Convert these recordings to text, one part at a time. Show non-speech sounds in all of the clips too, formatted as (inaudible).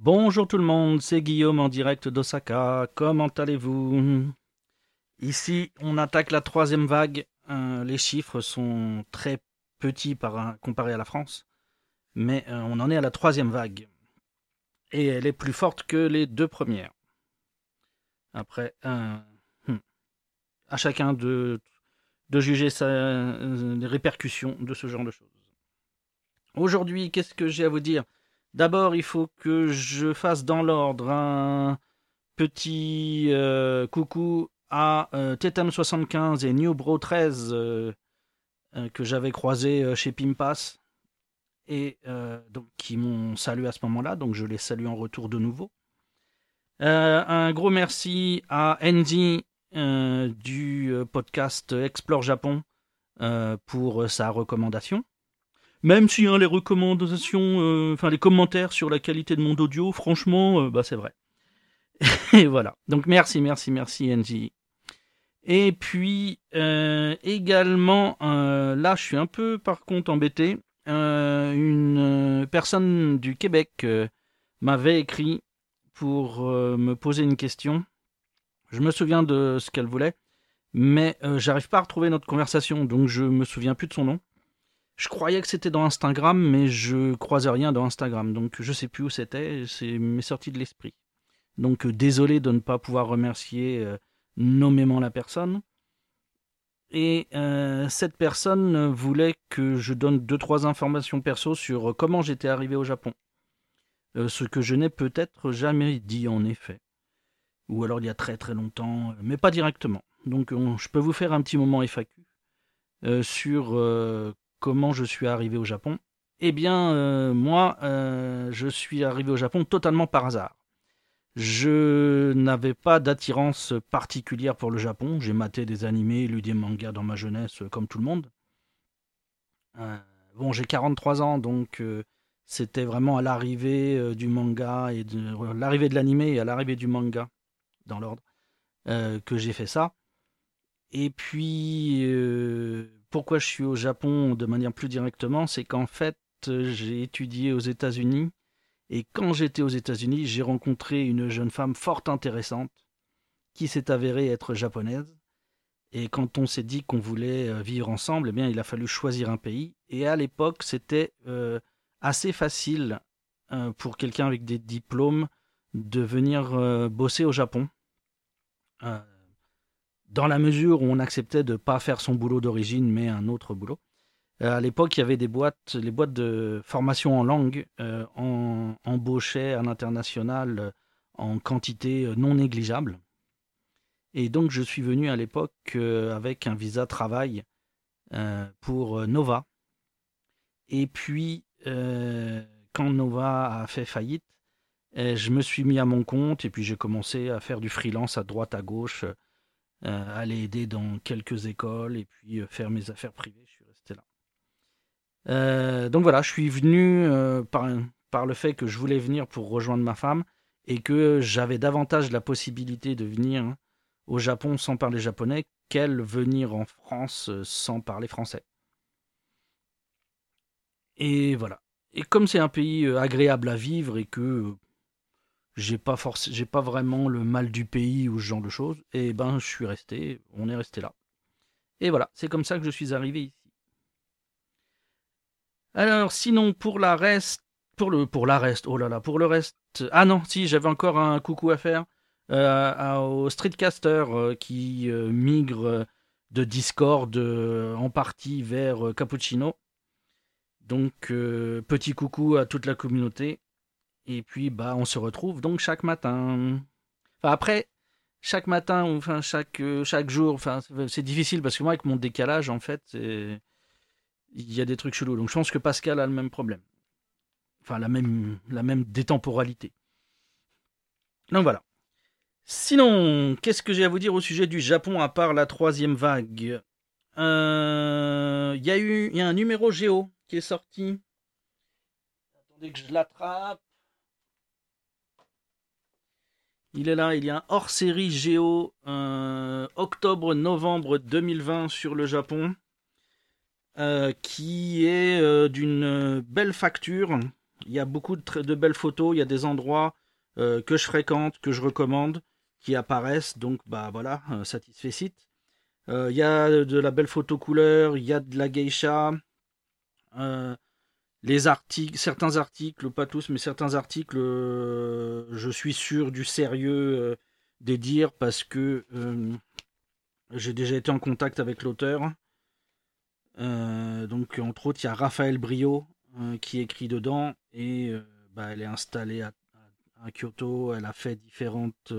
Bonjour tout le monde, c'est Guillaume en direct d'Osaka. Comment allez-vous? Ici, on attaque la troisième vague. Euh, les chiffres sont très petits par, comparé à la France, mais euh, on en est à la troisième vague. Et elle est plus forte que les deux premières. Après, euh, hmm. à chacun de juger les répercussions de ce genre de choses. Aujourd'hui, qu'est-ce que j'ai à vous dire? D'abord, il faut que je fasse dans l'ordre un petit coucou à euh, Tetam75 et Newbro 13 euh, euh, que j'avais croisé chez Pimpas et donc qui m'ont salué à ce moment-là, donc je les salue en retour de nouveau. un gros merci à Andy du podcast Explore Japon pour sa recommandation. Même si hein, les recommandations, enfin les commentaires sur la qualité de mon audio, franchement, bah c'est vrai. (laughs) Et voilà. Donc merci, merci, merci Angie. Et puis euh, également, euh, là je suis un peu par contre embêté, euh, une personne du Québec m'avait écrit pour me poser une question. Je me souviens de ce qu'elle voulait, mais j'arrive pas à retrouver notre conversation, donc je me souviens plus de son nom. Je croyais que c'était dans Instagram, mais je croisais rien dans Instagram, donc je sais plus où c'était, c'est m'est sorti de l'esprit. Donc désolé de ne pas pouvoir remercier nommément la personne. Et euh, cette personne voulait que je donne deux trois informations perso sur comment j'étais arrivé au Japon. Euh, ce que je n'ai peut-être jamais dit en effet. Ou alors il y a très très longtemps, mais pas directement. Donc je peux vous faire un petit moment FAQ euh, sur comment je suis arrivé au Japon. Eh bien, moi, je suis arrivé au Japon totalement par hasard. Je n'avais pas d'attirance particulière pour le Japon. J'ai maté des animés, lu des mangas dans ma jeunesse, comme tout le monde. Euh, bon, j'ai 43 ans, donc euh, c'était vraiment à l'arrivée euh, du manga et de l'arrivée de l'animé et à l'arrivée du manga, dans l'ordre, que j'ai fait ça. Et puis, pourquoi je suis au Japon de manière plus directement, c'est qu'en fait, j'ai étudié aux États-Unis et quand j'étais aux États-Unis, j'ai rencontré une jeune femme fort intéressante qui s'est avérée être japonaise. Et quand on s'est dit qu'on voulait euh, vivre ensemble, eh bien, il a fallu choisir un pays. Et à l'époque, c'était euh, assez facile euh, pour quelqu'un avec des diplômes de venir bosser au Japon. Dans la mesure où on acceptait de ne pas faire son boulot d'origine, mais un autre boulot. Euh, à l'époque, il y avait des boîtes, les boîtes de formation en langue euh, en, embauchaient à l'international euh, en quantité non négligeable. Et donc, je suis venu à l'époque avec un visa travail pour Nova. Et puis, quand Nova a fait faillite, je me suis mis à mon compte et puis j'ai commencé à faire du freelance à droite, à gauche, aller aider dans quelques écoles et puis faire mes affaires privées. Euh, donc voilà, je suis venu euh, par, le fait que je voulais venir pour rejoindre ma femme et que j'avais davantage la possibilité de venir hein, au Japon sans parler japonais qu'elle venir en France euh, sans parler français. Et voilà. Et comme c'est un pays agréable à vivre et que j'ai pas j'ai pas vraiment le mal du pays ou ce genre de choses, et ben je suis resté, on est resté là. Et voilà, c'est comme ça que je suis arrivé ici. Alors, sinon, pour la reste, pour le, la reste, oh là là, pour le reste, ah non, si, j'avais encore un coucou à faire euh, aux streetcasters euh, qui euh, migrent de Discord en partie vers Cappuccino. Donc, petit coucou à toute la communauté. Et puis, bah, on se retrouve donc chaque matin. Enfin, après, chaque matin, enfin, chaque, chaque jour, enfin, c'est difficile parce que moi, avec mon décalage, en fait, il y a des trucs chelous. Donc je pense que Pascal a le même problème. Enfin, la même, la même détemporalité. Donc voilà. Sinon, qu'est-ce que j'ai à vous dire au sujet du Japon à part la troisième vague? Euh, Il y a eu il y a un numéro Géo qui est sorti. Attendez que je l'attrape. Il est là, il y a un hors-série Géo euh, octobre-novembre 2020 sur le Japon. Euh, qui est euh, d'une belle facture. il y a beaucoup de, de, belles photos, il y a des endroits que je fréquente, que je recommande, qui apparaissent, donc bah voilà, satisfait site. Il y a de la belle photo couleur, il y a de la geisha. Les articles, certains articles, pas tous, mais certains articles, je suis sûr du sérieux des dires parce que j'ai déjà été en contact avec l'auteur. donc, entre autres, il y a Raphaël Brio qui écrit dedans et bah, elle est installée à, à, Kyoto. Elle a fait différentes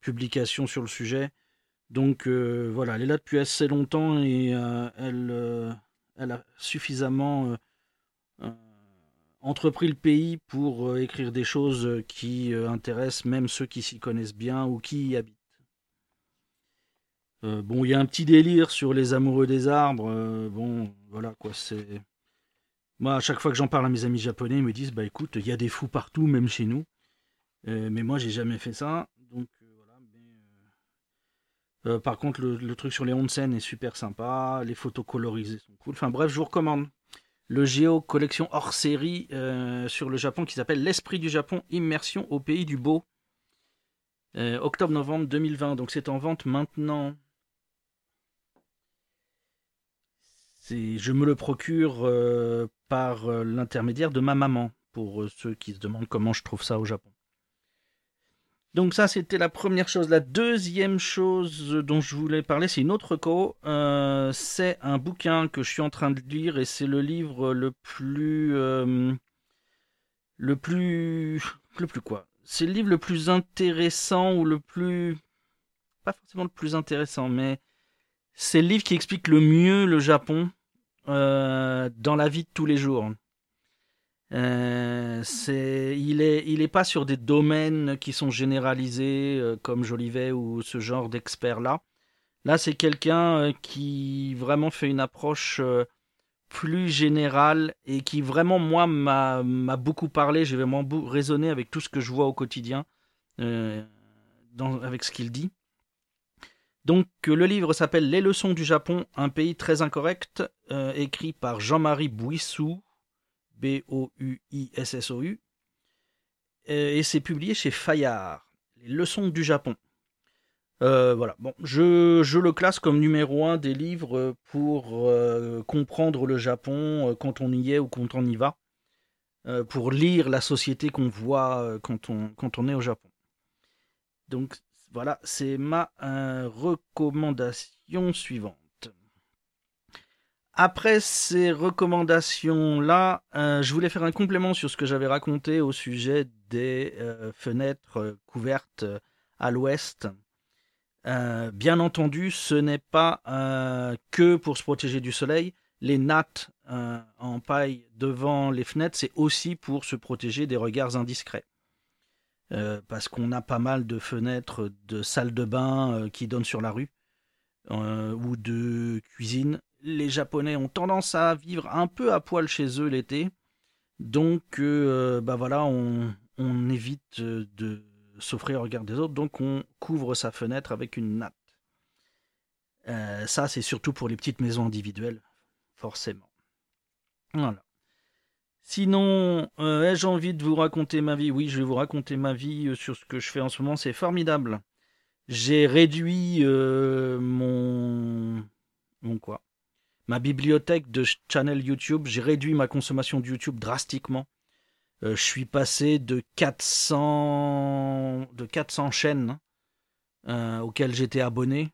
publications sur le sujet. Donc euh, voilà, elle est là depuis assez longtemps et euh, elle, euh, elle a suffisamment entrepris le pays pour écrire des choses qui intéressent même ceux qui s'y connaissent bien ou qui y habitent. bon, il y a un petit délire sur les amoureux des arbres. bon, voilà quoi, c'est. Moi, à chaque fois que j'en parle à mes amis japonais, ils me disent Bah écoute, il y a des fous partout, même chez nous. mais moi, j'ai jamais fait ça. Donc, euh, par contre, le, truc sur les onsen est super sympa. Les photos colorisées sont cool. Enfin bref, je vous recommande le Géo collection hors série euh, sur le Japon qui s'appelle L'Esprit du Japon, immersion au pays du beau. Euh, octobre-novembre 2020. Donc c'est en vente maintenant. Je me le procure par l'intermédiaire de ma maman, pour ceux qui se demandent comment je trouve ça au Japon. Donc ça, c'était la première chose. La deuxième chose dont je voulais parler, c'est une autre co. Euh, c'est un bouquin que je suis en train de lire et c'est le livre le plus... Euh, le plus... (laughs) Le plus quoi? C'est le livre le plus intéressant ou le plus... Pas forcément le plus intéressant, mais c'est le livre qui explique le mieux le Japon euh, dans la vie de tous les jours. Euh, il est, il est pas sur des domaines qui sont généralisés euh, comme Jolivet ou ce genre d'experts là. Là, c'est quelqu'un euh, qui vraiment fait une approche plus générale et qui vraiment moi m'a, beaucoup parlé. J'ai vraiment raisonné avec tout ce que je vois au quotidien, avec ce qu'il dit. Donc le livre s'appelle Les leçons du Japon, un pays très incorrect, écrit par Jean-Marie Bouissou B-O-U-I-S-S-O-U. Et c'est publié chez Fayard, Les leçons du Japon. Euh, voilà, bon, je, le classe comme numéro un des livres pour euh, comprendre le Japon euh, quand on y est ou quand on y va, pour lire la société qu'on voit quand on est au Japon. Donc voilà, c'est ma recommandation suivante. Après ces recommandations-là, euh, je voulais faire un complément sur ce que j'avais raconté au sujet des euh, fenêtres euh, couvertes à l'ouest. bien entendu, ce n'est pas que pour se protéger du soleil. Les nattes en paille devant les fenêtres, c'est aussi pour se protéger des regards indiscrets. parce qu'on a pas mal de fenêtres de salles de bain qui donnent sur la rue ou de cuisine les Japonais ont tendance à vivre un peu à poil chez eux l'été. Donc, euh, bah voilà, on, évite de s'offrir au regard des autres. Donc, on couvre sa fenêtre avec une natte. Euh, ça, c'est surtout pour les petites maisons individuelles, forcément. Voilà. Sinon, euh, ai-je envie de vous raconter ma vie? Oui, je vais vous raconter ma vie sur ce que je fais en ce moment. C'est formidable. J'ai réduit mon... Mon quoi? Ma bibliothèque de channel YouTube. J'ai réduit ma consommation de YouTube drastiquement. Euh, je suis passé de 400, de 400 chaînes euh, auxquelles j'étais abonné.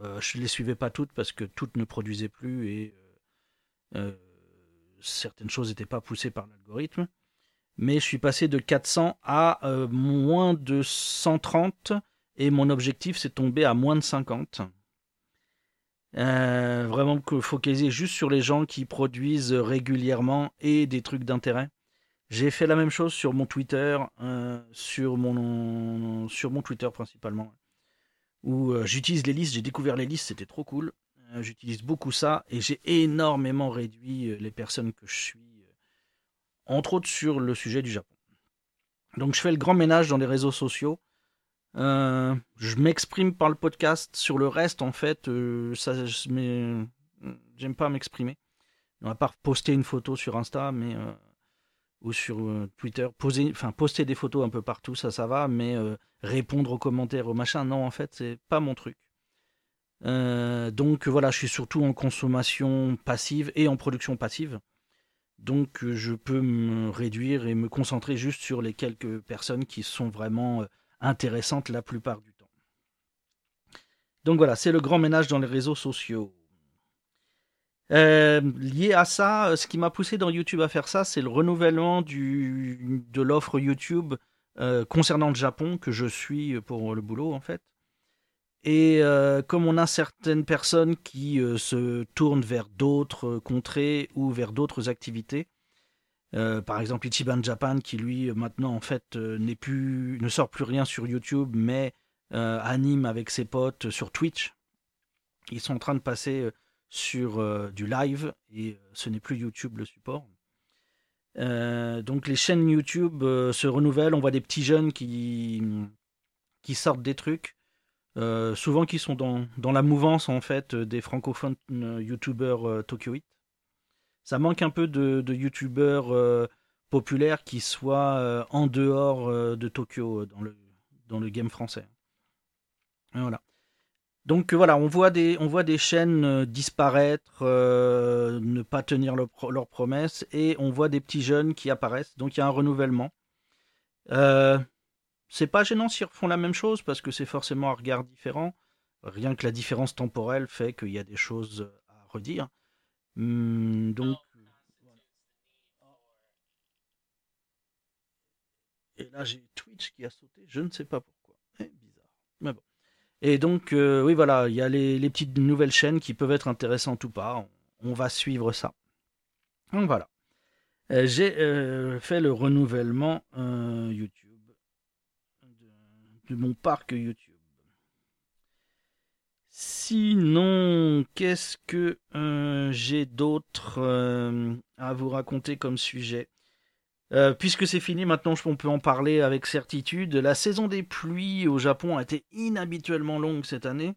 Euh, je ne les suivais pas toutes parce que toutes ne produisaient plus et certaines choses n'étaient pas poussées par l'algorithme. Mais je suis passé de 400 à moins de 130 et mon objectif c'est tombé à moins de 50. Euh, vraiment focaliser juste sur les gens qui produisent régulièrement et des trucs d'intérêt. J'ai fait la même chose sur mon Twitter, euh, sur, mon, sur mon Twitter principalement, où euh, j'utilise les listes, j'ai découvert les listes, c'était trop cool. J'utilise beaucoup ça et j'ai énormément réduit les personnes que je suis, entre autres sur le sujet du Japon. Donc je fais le grand ménage dans les réseaux sociaux euh, je m'exprime par le podcast. Sur le reste, en fait, euh, ça, j'aime pas m'exprimer. Va pas poster une photo sur Insta, mais euh, ou sur Twitter, poser, enfin poster des photos un peu partout, ça, ça va, mais répondre aux commentaires, aux machins, non, en fait, c'est pas mon truc. donc voilà, je suis surtout en consommation passive et en production passive. Donc je peux me réduire et me concentrer juste sur les quelques personnes qui sont vraiment intéressantes la plupart du temps. Donc voilà, c'est le grand ménage dans les réseaux sociaux. Euh, lié à ça, euh, ce qui m'a poussé dans YouTube à faire ça, c'est le renouvellement de l'offre YouTube euh, concernant le Japon que je suis pour le boulot en fait. Et comme on a certaines personnes qui se tournent vers d'autres contrées ou vers d'autres activités, par exemple Ichiban Japan qui lui maintenant en fait n'est plus, ne sort plus rien sur YouTube, mais anime avec ses potes sur Twitch. Ils sont en train de passer sur euh, du live et euh, ce n'est plus YouTube le support. Euh, donc les chaînes YouTube se renouvellent, on voit des petits jeunes qui, sortent des trucs, souvent qui sont dans, la mouvance en fait des francophones YouTubeurs Tokyo Ça manque un peu de, YouTubeurs populaires qui soient en dehors de Tokyo dans le, dans le game français. voilà. Donc euh, voilà, on voit des, on voit des chaînes euh, disparaître, euh, ne pas tenir leurs promesses, et on voit des petits jeunes qui apparaissent. Donc il y a un renouvellement. c'est pas gênant s'ils refont la même chose parce que c'est forcément un regard différent. Rien que la différence temporelle fait qu'il y a des choses à redire. Hmm, donc. Et là j'ai Twitch qui a sauté, je ne sais pas pourquoi. C'est bizarre. Mais bon. Et donc, euh, oui, voilà, il y a les, petites nouvelles chaînes qui peuvent être intéressantes ou pas. On, va suivre ça. Donc voilà. Euh, j'ai euh, fait le renouvellement YouTube de, mon parc YouTube. Sinon, qu'est-ce que j'ai d'autre à vous raconter comme sujet? Euh, puisque c'est fini, maintenant on peut en parler avec certitude. La saison des pluies au Japon a été inhabituellement longue cette année.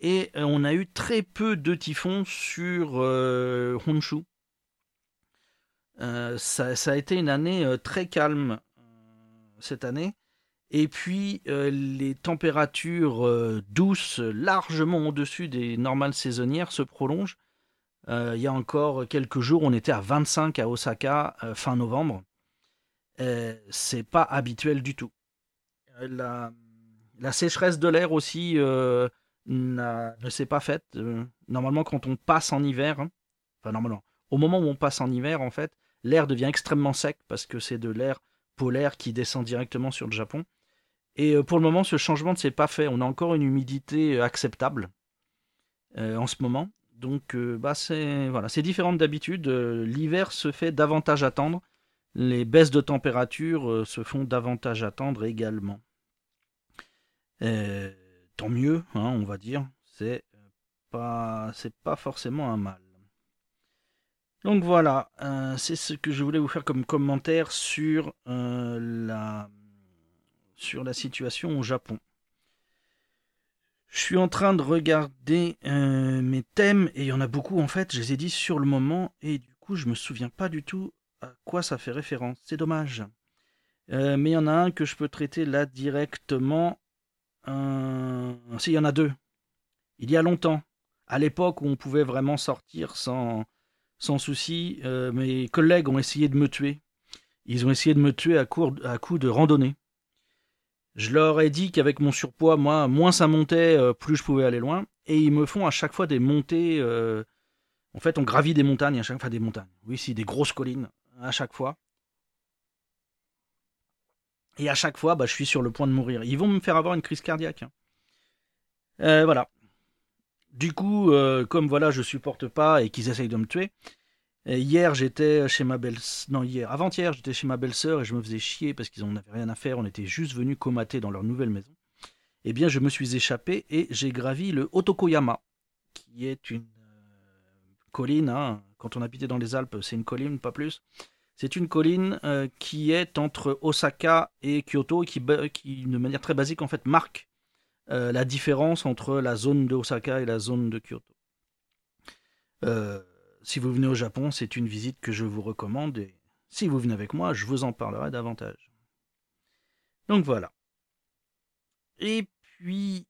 Et euh, on a eu très peu de typhons sur euh, Honshu. Ça, a été une année très calme cette année. Et puis les températures douces, largement au-dessus des normales saisonnières, se prolongent. Euh, il y a encore quelques jours, on était à 25 à Osaka euh, fin novembre. Euh, c'est pas habituel du tout. La, sécheresse de l'air aussi ne s'est pas faite. normalement, quand on passe en hiver, hein, enfin normalement, au moment où on passe en hiver, en fait, l'air devient extrêmement sec parce que c'est de l'air polaire qui descend directement sur le Japon. Et pour le moment, ce changement ne s'est pas fait. On a encore une humidité acceptable en ce moment. Donc, euh, bah, c'est différent d'habitude. Euh, l'hiver se fait davantage attendre. Les baisses de température euh, se font davantage attendre également. tant mieux, hein, on va dire. C'est pas, c'est pas forcément un mal. Donc voilà, c'est ce que je voulais vous faire comme commentaire sur la sur la situation au Japon. Je suis en train de regarder euh, mes thèmes et il y en a beaucoup en fait. Je les ai dit sur le moment et du coup je me souviens pas du tout à quoi ça fait référence. C'est dommage. Euh, mais il y en a un que je peux traiter là directement. Euh... Il y en a deux. Il y a longtemps, à l'époque où on pouvait vraiment sortir sans, sans souci, mes collègues ont essayé de me tuer. Ils ont essayé de me tuer à coup de randonnée. Je leur ai dit qu'avec mon surpoids, moi, moins ça montait, euh, plus je pouvais aller loin. Et ils me font à chaque fois des montées. Euh, en fait, on gravit des montagnes à chaque fois, des montagnes. Oui, si, des grosses collines à chaque fois. Et à chaque fois, bah, je suis sur le point de mourir. Ils vont me faire avoir une crise cardiaque. Hein. Euh, voilà. Du coup, comme voilà, je supporte pas et qu'ils essayent de me tuer, hier, j'étais chez ma belle... Non, hier, avant-hier, j'étais chez ma belle-sœur et je me faisais chier parce qu'ils n'en avaient rien à faire. On était juste venus comater dans leur nouvelle maison. Eh bien, je me suis échappé et j'ai gravi le Otokoyama, qui est une euh, colline. Hein. Quand on habitait dans les Alpes, c'est une colline, pas plus. C'est une colline euh, qui est entre Osaka et Kyoto et qui, qui, de manière très basique, en fait, marque euh, la différence entre la zone de Osaka et la zone de Kyoto. Si vous venez au Japon, c'est une visite que je vous recommande et Si vous venez avec moi, je vous en parlerai davantage. Donc voilà. Et puis,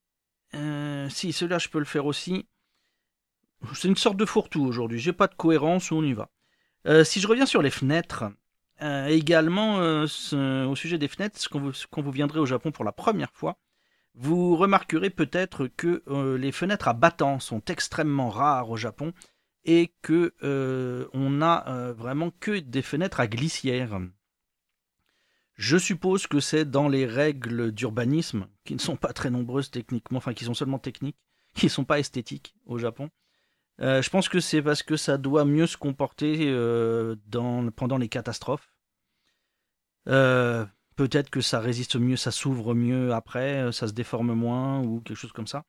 euh, si, cela je peux le faire aussi. C'est une sorte de fourre-tout aujourd'hui. J'ai pas de cohérence, on y va. Euh, si je reviens sur les fenêtres, euh, également au sujet des fenêtres, quand vous, quand vous viendrez au Japon pour la première fois, vous remarquerez peut-être que les fenêtres à battants sont extrêmement rares au Japon et que on n'a vraiment que des fenêtres à glissière. Je suppose que c'est dans les règles d'urbanisme, qui ne sont pas très nombreuses techniquement, enfin qui sont seulement techniques, (laughs) qui ne sont pas esthétiques au Japon. Euh, je pense que c'est parce que ça doit mieux se comporter euh, pendant les catastrophes. Euh, peut-être que ça résiste mieux, ça s'ouvre mieux après, ça se déforme moins ou quelque chose comme ça.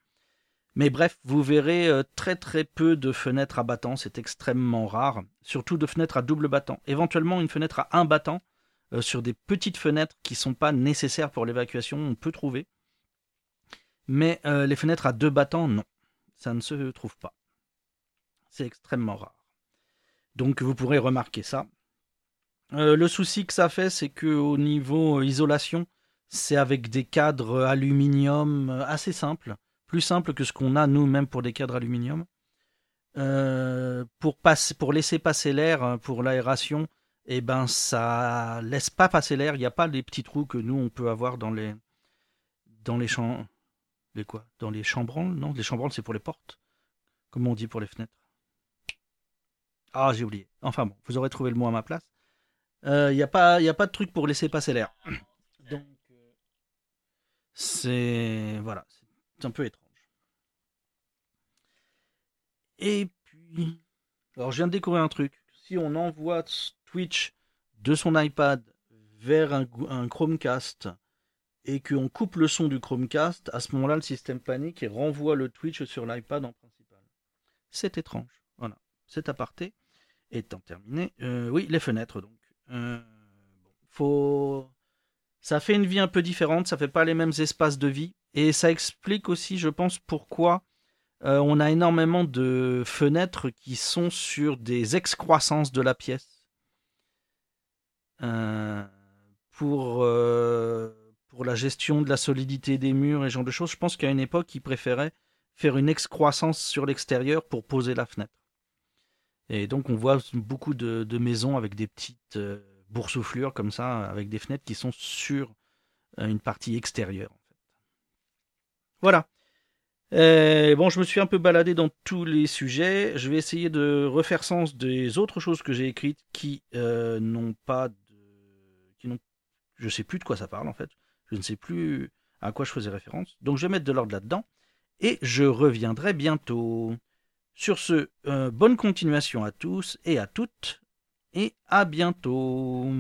Mais bref, vous verrez très très peu de fenêtres à battant, c'est extrêmement rare. Surtout de fenêtres à double battant. Éventuellement une fenêtre à un battant, euh, sur des petites fenêtres qui ne sont pas nécessaires pour l'évacuation, on peut trouver. Mais euh, les fenêtres à deux battants, non. Ça ne se trouve pas. C'est extrêmement rare. Donc vous pourrez remarquer ça. Euh, le souci que ça fait, c'est qu'au niveau isolation, c'est avec des cadres aluminium assez simples, plus simples que ce qu'on a nous-mêmes pour des cadres aluminium. pour, pour laisser passer l'air, pour l'aération, et eh ben ça laisse pas passer l'air. Il n'y a pas les petits trous que nous on peut avoir dans les dans les champs les quoi? Dans les chambranles? Non, les chambranles c'est pour les portes. Comment on dit pour les fenêtres Ah j'ai oublié. Enfin bon, vous aurez trouvé le mot à ma place. Euh, il n'y a pas il a pas de truc pour laisser passer l'air. Donc euh, c'est voilà, c'est un peu étrange. Et puis alors je viens de découvrir un truc. Si on envoie Twitch de son iPad vers un, Chromecast et qu'on coupe le son du Chromecast, à ce moment-là, le système panique et renvoie le Twitch sur l'iPad en principal. C'est étrange. Voilà. Cet aparté étant terminé. Euh, oui, les fenêtres donc. Euh, faut... Ça fait une vie un peu différente, ça fait pas les mêmes espaces de vie. Et ça explique aussi, je pense, pourquoi euh, on a énormément de fenêtres qui sont sur des excroissances de la pièce. Euh, pour, euh, pour la gestion de la solidité des murs et ce genre de choses. Je pense qu'à une époque, ils préféraient faire une excroissance sur l'extérieur pour poser la fenêtre. Et donc on voit beaucoup de, maisons avec des petites boursouflures comme ça, avec des fenêtres qui sont sur une partie extérieure. Voilà. Bon, je me suis un peu baladé dans tous les sujets. Je vais essayer de refaire sens des autres choses que j'ai écrites qui n'ont pas je sais plus de quoi ça parle en fait. Je ne sais plus à quoi je faisais référence. Donc je vais mettre de l'ordre là-dedans. Et je reviendrai bientôt. Sur ce, euh, bonne continuation à tous et à toutes. Et à bientôt.